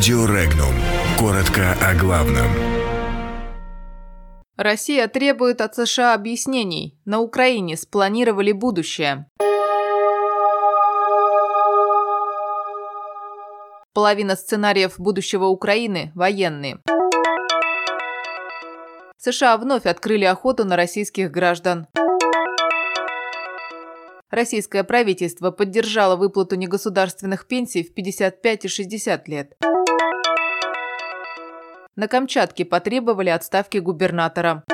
Радио Регнум. Коротко о главном. Россия требует от США объяснений. На Украине спланировали будущее. Половина сценариев будущего Украины – военные. США вновь открыли охоту на российских граждан. Российское правительство поддержало выплату негосударственных пенсий в 55 и 60 лет. На Камчатке потребовали отставки губернатора.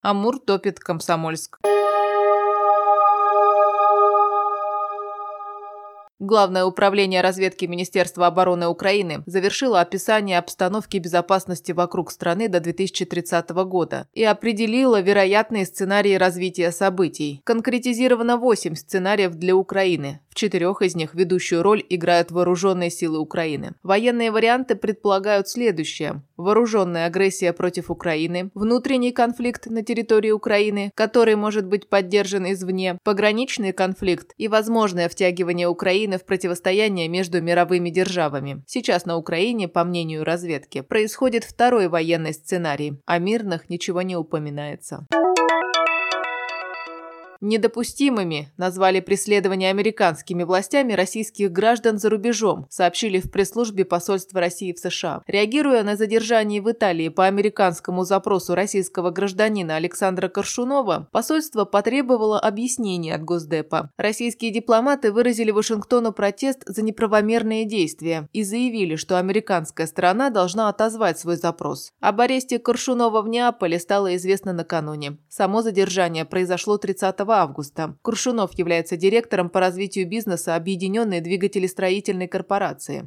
Амур топит Комсомольск. Главное управление разведки Министерства обороны Украины завершило описание обстановки безопасности вокруг страны до 2030 года и определило вероятные сценарии развития событий. Конкретизировано 8 сценариев для Украины. В четырех из них ведущую роль играют вооруженные силы Украины. Военные варианты предполагают следующее. Вооруженная агрессия против Украины, внутренний конфликт на территории Украины, который может быть поддержан извне, пограничный конфликт и возможное втягивание Украины в противостояние между мировыми державами. Сейчас на Украине, по мнению разведки, происходит второй военный сценарий, о мирных ничего не упоминается. Недопустимыми назвали преследование американскими властями российских граждан за рубежом, сообщили в пресс-службе посольства России в США. Реагируя на задержание в Италии по американскому запросу российского гражданина Александра Коршунова, посольство потребовало объяснений от Госдепа. Российские дипломаты выразили Вашингтону протест за неправомерные действия и заявили, что американская сторона должна отозвать свой запрос. Об аресте Коршунова в Неаполе стало известно накануне. Само задержание произошло 30 августа. Крушунов является директором по развитию бизнеса Объединенной двигателестроительной корпорации.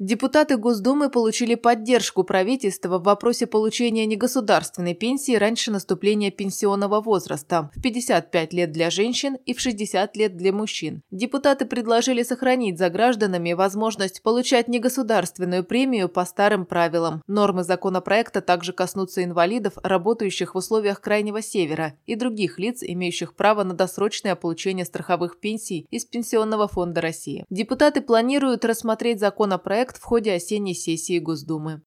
Депутаты Госдумы получили поддержку правительства в вопросе получения негосударственной пенсии раньше наступления пенсионного возраста в 55 лет для женщин и в 60 лет для мужчин. Депутаты предложили сохранить за гражданами возможность получать негосударственную премию по старым правилам. Нормы законопроекта также коснутся инвалидов, работающих в условиях Крайнего Севера и других лиц, имеющих право на досрочное получение страховых пенсий из Пенсионного фонда России. Депутаты планируют рассмотреть законопроект проект в ходе осенней сессии Госдумы.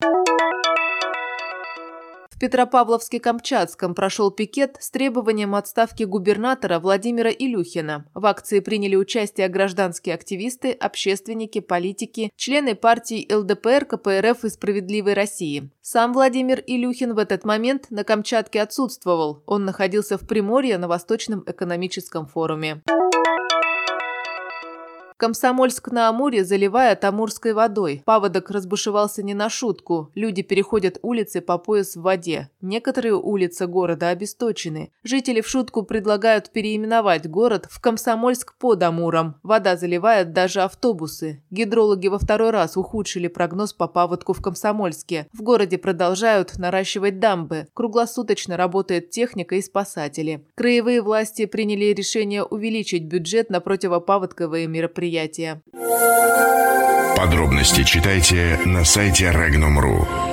В Петропавловске-Камчатском прошел пикет с требованием отставки губернатора Владимира Илюхина. В акции приняли участие гражданские активисты, общественники, политики, члены партий ЛДПР, КПРФ и «Справедливой России». Сам Владимир Илюхин в этот момент на Камчатке отсутствовал. Он находился в Приморье на Восточном экономическом форуме. Комсомольск-на-Амуре заливает амурской водой. Паводок разбушевался не на шутку. Люди переходят улицы по пояс в воде. Некоторые улицы города обесточены. Жители в шутку предлагают переименовать город в Комсомольск под Амуром. Вода заливает даже автобусы. Гидрологи во второй раз ухудшили прогноз по паводку в Комсомольске. В городе продолжают наращивать дамбы. Круглосуточно работает техника и спасатели. Краевые власти приняли решение увеличить бюджет на противопаводковые мероприятия мероприятия. Подробности читайте на сайте Regnum.ru.